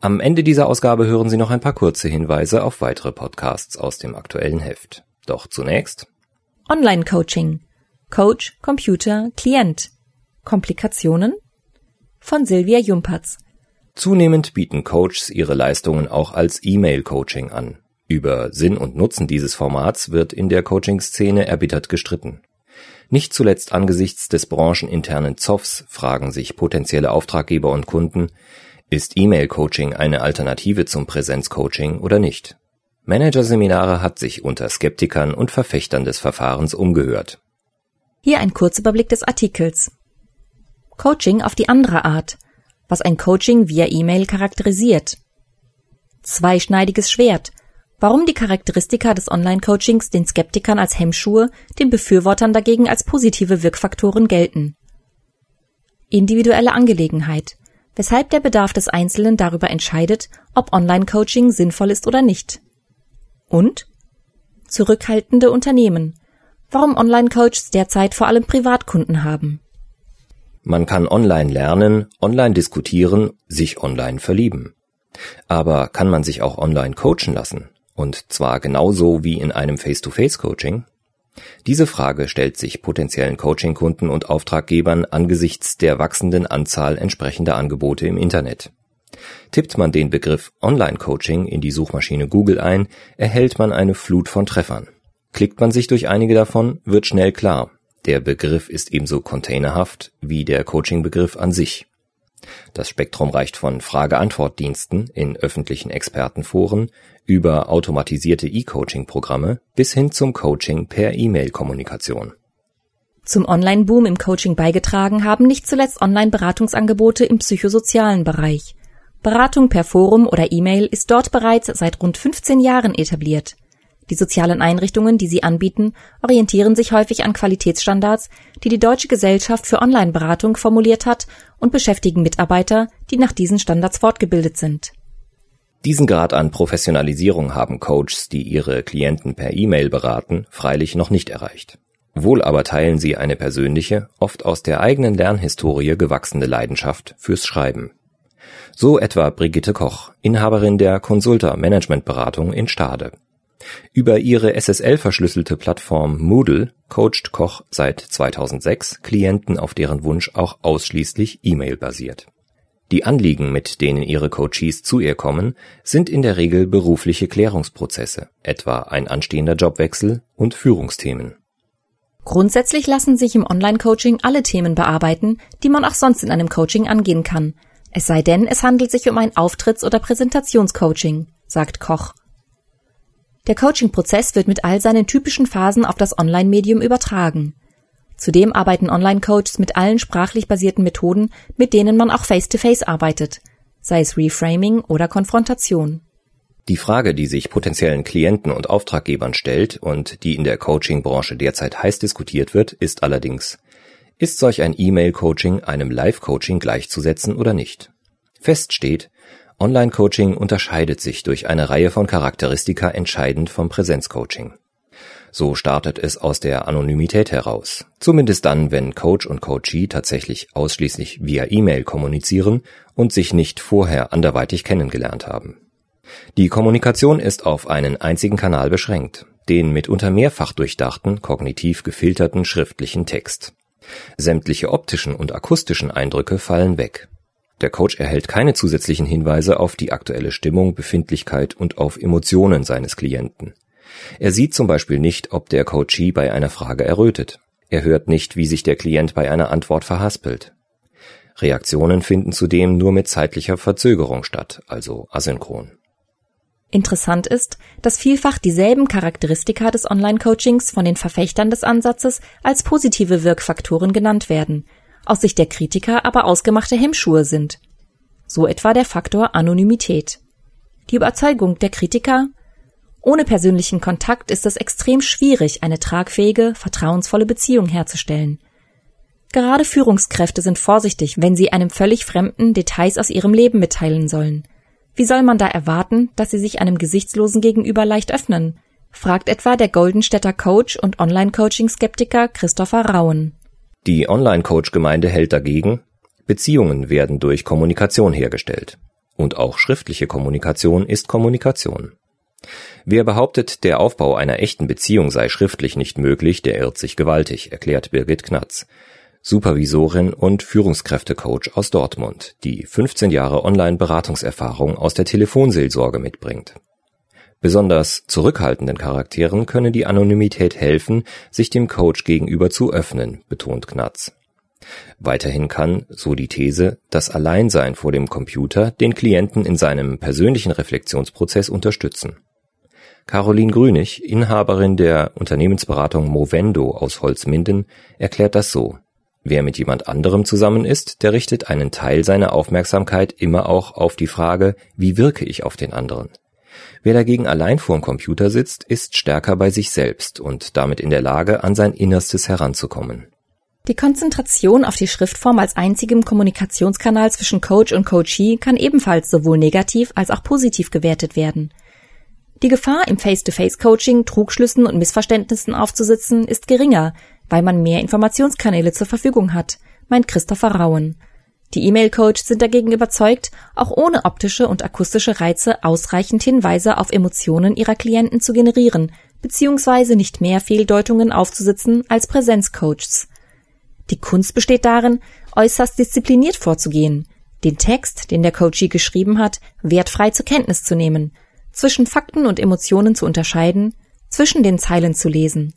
Am Ende dieser Ausgabe hören Sie noch ein paar kurze Hinweise auf weitere Podcasts aus dem aktuellen Heft. Doch zunächst Online-Coaching. Coach, Computer, Klient. Komplikationen? Von Silvia Jumpertz. Zunehmend bieten Coaches ihre Leistungen auch als E-Mail-Coaching an. Über Sinn und Nutzen dieses Formats wird in der Coaching-Szene erbittert gestritten. Nicht zuletzt angesichts des brancheninternen Zoffs fragen sich potenzielle Auftraggeber und Kunden, ist E-Mail-Coaching eine Alternative zum Präsenzcoaching oder nicht? Managerseminare hat sich unter Skeptikern und Verfechtern des Verfahrens umgehört. Hier ein Kurzüberblick des Artikels. Coaching auf die andere Art, was ein Coaching via E-Mail charakterisiert. Zweischneidiges Schwert, Warum die Charakteristika des Online-Coachings den Skeptikern als Hemmschuhe, den Befürwortern dagegen als positive Wirkfaktoren gelten. Individuelle Angelegenheit. Weshalb der Bedarf des Einzelnen darüber entscheidet, ob Online-Coaching sinnvoll ist oder nicht. Und zurückhaltende Unternehmen. Warum Online-Coaches derzeit vor allem Privatkunden haben. Man kann online lernen, online diskutieren, sich online verlieben. Aber kann man sich auch online coachen lassen? Und zwar genauso wie in einem Face-to-Face-Coaching? Diese Frage stellt sich potenziellen Coaching-Kunden und Auftraggebern angesichts der wachsenden Anzahl entsprechender Angebote im Internet. Tippt man den Begriff Online-Coaching in die Suchmaschine Google ein, erhält man eine Flut von Treffern. Klickt man sich durch einige davon, wird schnell klar, der Begriff ist ebenso containerhaft wie der Coaching-Begriff an sich. Das Spektrum reicht von Frage-Antwort-Diensten in öffentlichen Expertenforen über automatisierte E-Coaching-Programme bis hin zum Coaching per E-Mail-Kommunikation. Zum Online-Boom im Coaching beigetragen haben nicht zuletzt Online-Beratungsangebote im psychosozialen Bereich. Beratung per Forum oder E-Mail ist dort bereits seit rund 15 Jahren etabliert. Die sozialen Einrichtungen, die sie anbieten, orientieren sich häufig an Qualitätsstandards, die die Deutsche Gesellschaft für Online-Beratung formuliert hat und beschäftigen Mitarbeiter, die nach diesen Standards fortgebildet sind. Diesen Grad an Professionalisierung haben Coaches, die ihre Klienten per E-Mail beraten, freilich noch nicht erreicht. Wohl aber teilen sie eine persönliche, oft aus der eigenen Lernhistorie gewachsene Leidenschaft fürs Schreiben. So etwa Brigitte Koch, Inhaberin der Consulta Managementberatung in Stade. Über ihre SSL-verschlüsselte Plattform Moodle coacht Koch seit 2006 Klienten auf deren Wunsch auch ausschließlich E-Mail-basiert. Die Anliegen, mit denen ihre Coaches zu ihr kommen, sind in der Regel berufliche Klärungsprozesse, etwa ein anstehender Jobwechsel und Führungsthemen. Grundsätzlich lassen sich im Online-Coaching alle Themen bearbeiten, die man auch sonst in einem Coaching angehen kann. Es sei denn, es handelt sich um ein Auftritts- oder Präsentationscoaching, sagt Koch. Der Coaching-Prozess wird mit all seinen typischen Phasen auf das Online-Medium übertragen. Zudem arbeiten Online-Coaches mit allen sprachlich basierten Methoden, mit denen man auch face-to-face -face arbeitet, sei es Reframing oder Konfrontation. Die Frage, die sich potenziellen Klienten und Auftraggebern stellt und die in der Coaching-Branche derzeit heiß diskutiert wird, ist allerdings, ist solch ein E-Mail-Coaching einem Live-Coaching gleichzusetzen oder nicht? Fest steht, Online-Coaching unterscheidet sich durch eine Reihe von Charakteristika entscheidend vom Präsenz-Coaching. So startet es aus der Anonymität heraus. Zumindest dann, wenn Coach und Coachee tatsächlich ausschließlich via E-Mail kommunizieren und sich nicht vorher anderweitig kennengelernt haben. Die Kommunikation ist auf einen einzigen Kanal beschränkt, den mitunter mehrfach durchdachten, kognitiv gefilterten schriftlichen Text. Sämtliche optischen und akustischen Eindrücke fallen weg. Der Coach erhält keine zusätzlichen Hinweise auf die aktuelle Stimmung, Befindlichkeit und auf Emotionen seines Klienten. Er sieht zum Beispiel nicht, ob der Coachee bei einer Frage errötet. Er hört nicht, wie sich der Klient bei einer Antwort verhaspelt. Reaktionen finden zudem nur mit zeitlicher Verzögerung statt, also asynchron. Interessant ist, dass vielfach dieselben Charakteristika des Online-Coachings von den Verfechtern des Ansatzes als positive Wirkfaktoren genannt werden, aus Sicht der Kritiker aber ausgemachte Hemmschuhe sind. So etwa der Faktor Anonymität. Die Überzeugung der Kritiker, Ohne persönlichen Kontakt ist es extrem schwierig, eine tragfähige, vertrauensvolle Beziehung herzustellen. Gerade Führungskräfte sind vorsichtig, wenn sie einem völlig Fremden Details aus ihrem Leben mitteilen sollen. Wie soll man da erwarten, dass sie sich einem Gesichtslosen gegenüber leicht öffnen? fragt etwa der Goldenstädter Coach und Online-Coaching-Skeptiker Christopher Rauen. Die Online-Coach-Gemeinde hält dagegen, Beziehungen werden durch Kommunikation hergestellt. Und auch schriftliche Kommunikation ist Kommunikation. Wer behauptet, der Aufbau einer echten Beziehung sei schriftlich nicht möglich, der irrt sich gewaltig, erklärt Birgit Knatz, Supervisorin und Führungskräftecoach aus Dortmund, die 15 Jahre Online-Beratungserfahrung aus der Telefonseelsorge mitbringt. Besonders zurückhaltenden Charakteren könne die Anonymität helfen, sich dem Coach gegenüber zu öffnen, betont Knatz. Weiterhin kann, so die These, das Alleinsein vor dem Computer den Klienten in seinem persönlichen Reflexionsprozess unterstützen. Caroline Grünig, Inhaberin der Unternehmensberatung Movendo aus Holzminden, erklärt das so. Wer mit jemand anderem zusammen ist, der richtet einen Teil seiner Aufmerksamkeit immer auch auf die Frage, wie wirke ich auf den anderen? Wer dagegen allein vorm Computer sitzt, ist stärker bei sich selbst und damit in der Lage, an sein Innerstes heranzukommen. Die Konzentration auf die Schriftform als einzigem Kommunikationskanal zwischen Coach und Coachee kann ebenfalls sowohl negativ als auch positiv gewertet werden. Die Gefahr, im Face-to-Face-Coaching Trugschlüssen und Missverständnissen aufzusitzen, ist geringer, weil man mehr Informationskanäle zur Verfügung hat, meint Christopher Rauen. Die E-Mail-Coaches sind dagegen überzeugt, auch ohne optische und akustische Reize ausreichend Hinweise auf Emotionen ihrer Klienten zu generieren, beziehungsweise nicht mehr Fehldeutungen aufzusitzen als Präsenzcoaches. Die Kunst besteht darin, äußerst diszipliniert vorzugehen, den Text, den der Coachee geschrieben hat, wertfrei zur Kenntnis zu nehmen, zwischen Fakten und Emotionen zu unterscheiden, zwischen den Zeilen zu lesen,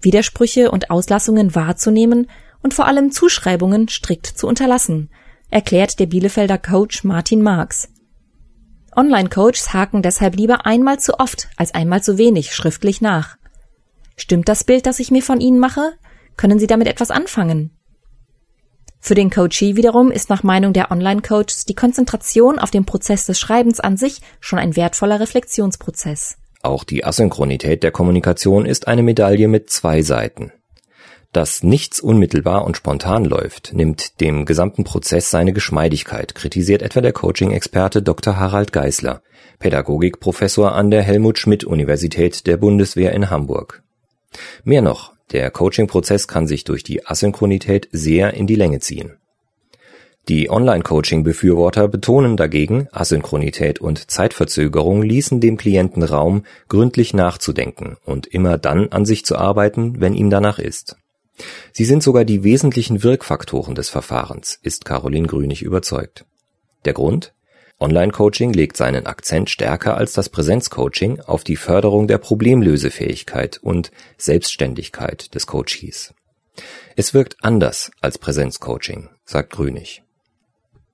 Widersprüche und Auslassungen wahrzunehmen und vor allem Zuschreibungen strikt zu unterlassen, erklärt der Bielefelder Coach Martin Marx. Online-Coaches haken deshalb lieber einmal zu oft als einmal zu wenig schriftlich nach. Stimmt das Bild, das ich mir von Ihnen mache? Können Sie damit etwas anfangen? Für den Coachee wiederum ist nach Meinung der Online-Coaches die Konzentration auf den Prozess des Schreibens an sich schon ein wertvoller Reflexionsprozess. Auch die Asynchronität der Kommunikation ist eine Medaille mit zwei Seiten. Dass nichts unmittelbar und spontan läuft, nimmt dem gesamten Prozess seine Geschmeidigkeit, kritisiert etwa der Coaching-Experte Dr. Harald Geisler, Pädagogikprofessor an der Helmut Schmidt Universität der Bundeswehr in Hamburg. Mehr noch, der Coaching-Prozess kann sich durch die Asynchronität sehr in die Länge ziehen. Die Online-Coaching-Befürworter betonen dagegen, Asynchronität und Zeitverzögerung ließen dem Klienten Raum, gründlich nachzudenken und immer dann an sich zu arbeiten, wenn ihm danach ist. Sie sind sogar die wesentlichen Wirkfaktoren des Verfahrens, ist Caroline Grünig überzeugt. Der Grund? Online-Coaching legt seinen Akzent stärker als das Präsenz-Coaching auf die Förderung der Problemlösefähigkeit und Selbstständigkeit des Coaches. Es wirkt anders als Präsenz-Coaching, sagt Grünig.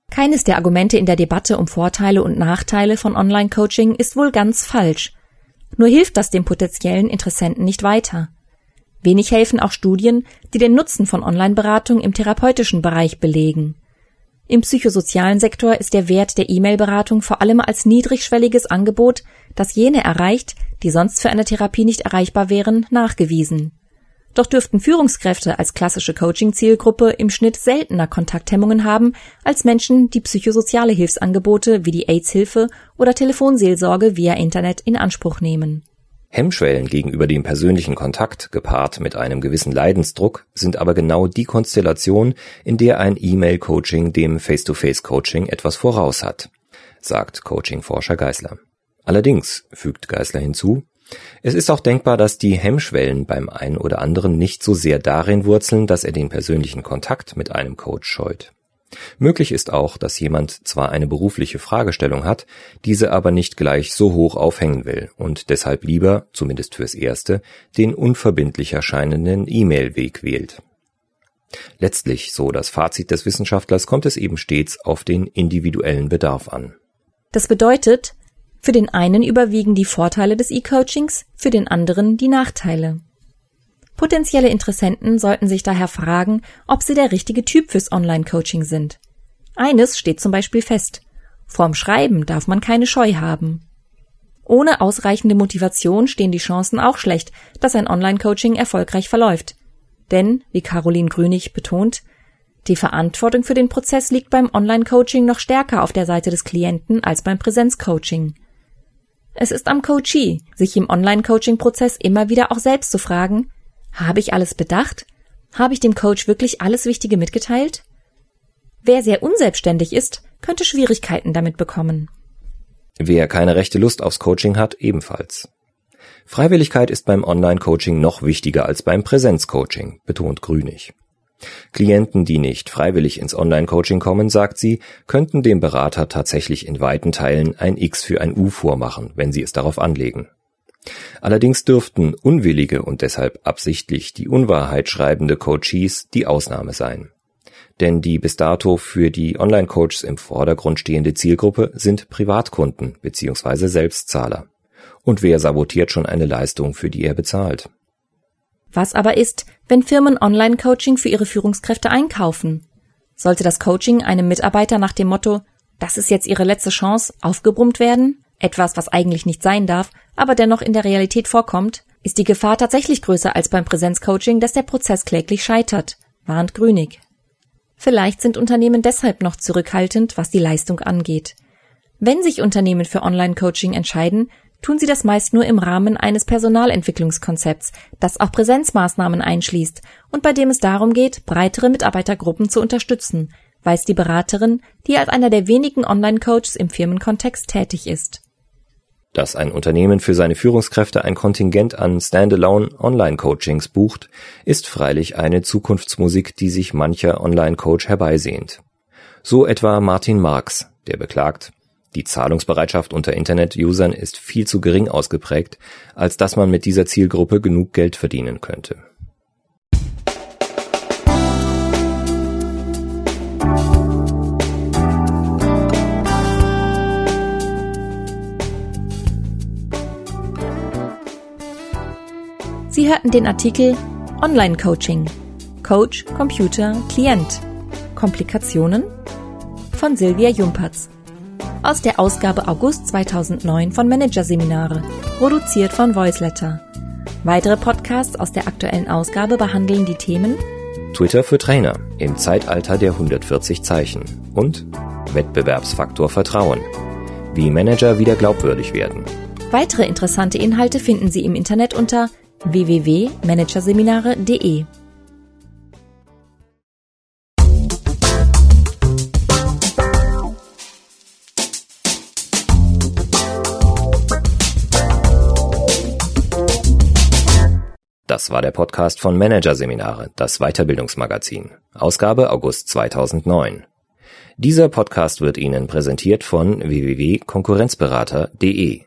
Keines der Argumente in der Debatte um Vorteile und Nachteile von Online-Coaching ist wohl ganz falsch. Nur hilft das dem potenziellen Interessenten nicht weiter. Wenig helfen auch Studien, die den Nutzen von Online-Beratung im therapeutischen Bereich belegen. Im psychosozialen Sektor ist der Wert der E-Mail-Beratung vor allem als niedrigschwelliges Angebot, das jene erreicht, die sonst für eine Therapie nicht erreichbar wären, nachgewiesen. Doch dürften Führungskräfte als klassische Coaching-Zielgruppe im Schnitt seltener Kontakthemmungen haben als Menschen, die psychosoziale Hilfsangebote wie die AIDS-Hilfe oder Telefonseelsorge via Internet in Anspruch nehmen. Hemmschwellen gegenüber dem persönlichen Kontakt, gepaart mit einem gewissen Leidensdruck, sind aber genau die Konstellation, in der ein E-Mail-Coaching dem Face-to-Face-Coaching etwas voraus hat, sagt Coaching-Forscher Geisler. Allerdings, fügt Geisler hinzu, es ist auch denkbar, dass die Hemmschwellen beim einen oder anderen nicht so sehr darin wurzeln, dass er den persönlichen Kontakt mit einem Coach scheut. Möglich ist auch, dass jemand zwar eine berufliche Fragestellung hat, diese aber nicht gleich so hoch aufhängen will und deshalb lieber, zumindest fürs Erste, den unverbindlich erscheinenden E-Mail-Weg wählt. Letztlich, so das Fazit des Wissenschaftlers, kommt es eben stets auf den individuellen Bedarf an. Das bedeutet, für den einen überwiegen die Vorteile des E-Coachings, für den anderen die Nachteile. Potenzielle Interessenten sollten sich daher fragen, ob sie der richtige Typ fürs Online-Coaching sind. Eines steht zum Beispiel fest. Vorm Schreiben darf man keine Scheu haben. Ohne ausreichende Motivation stehen die Chancen auch schlecht, dass ein Online-Coaching erfolgreich verläuft. Denn, wie Caroline Grünig betont, die Verantwortung für den Prozess liegt beim Online-Coaching noch stärker auf der Seite des Klienten als beim Präsenz-Coaching. Es ist am Coachee, sich im Online-Coaching-Prozess immer wieder auch selbst zu fragen, habe ich alles bedacht? Habe ich dem Coach wirklich alles Wichtige mitgeteilt? Wer sehr unselbstständig ist, könnte Schwierigkeiten damit bekommen. Wer keine rechte Lust aufs Coaching hat, ebenfalls. Freiwilligkeit ist beim Online-Coaching noch wichtiger als beim Präsenz-Coaching, betont Grünig. Klienten, die nicht freiwillig ins Online-Coaching kommen, sagt sie, könnten dem Berater tatsächlich in weiten Teilen ein X für ein U vormachen, wenn sie es darauf anlegen. Allerdings dürften unwillige und deshalb absichtlich die Unwahrheit schreibende Coaches die Ausnahme sein. Denn die bis dato für die Online-Coaches im Vordergrund stehende Zielgruppe sind Privatkunden bzw. Selbstzahler. Und wer sabotiert schon eine Leistung, für die er bezahlt? Was aber ist, wenn Firmen Online-Coaching für ihre Führungskräfte einkaufen? Sollte das Coaching einem Mitarbeiter nach dem Motto, das ist jetzt ihre letzte Chance, aufgebrummt werden? Etwas, was eigentlich nicht sein darf, aber dennoch in der Realität vorkommt, ist die Gefahr tatsächlich größer als beim Präsenzcoaching, dass der Prozess kläglich scheitert, warnt Grünig. Vielleicht sind Unternehmen deshalb noch zurückhaltend, was die Leistung angeht. Wenn sich Unternehmen für Online-Coaching entscheiden, tun sie das meist nur im Rahmen eines Personalentwicklungskonzepts, das auch Präsenzmaßnahmen einschließt und bei dem es darum geht, breitere Mitarbeitergruppen zu unterstützen, weiß die Beraterin, die als einer der wenigen Online-Coaches im Firmenkontext tätig ist. Dass ein Unternehmen für seine Führungskräfte ein Kontingent an Standalone Online-Coachings bucht, ist freilich eine Zukunftsmusik, die sich mancher Online-Coach herbeisehnt. So etwa Martin Marx, der beklagt, die Zahlungsbereitschaft unter Internet-Usern ist viel zu gering ausgeprägt, als dass man mit dieser Zielgruppe genug Geld verdienen könnte. Sie hörten den Artikel Online-Coaching Coach, Computer, Klient Komplikationen von Silvia Jumpertz aus der Ausgabe August 2009 von Managerseminare, produziert von Voiceletter. Weitere Podcasts aus der aktuellen Ausgabe behandeln die Themen Twitter für Trainer im Zeitalter der 140 Zeichen und Wettbewerbsfaktor Vertrauen. Wie Manager wieder glaubwürdig werden. Weitere interessante Inhalte finden Sie im Internet unter www.managerseminare.de. Das war der Podcast von Managerseminare, das Weiterbildungsmagazin. Ausgabe August 2009. Dieser Podcast wird Ihnen präsentiert von www.konkurrenzberater.de.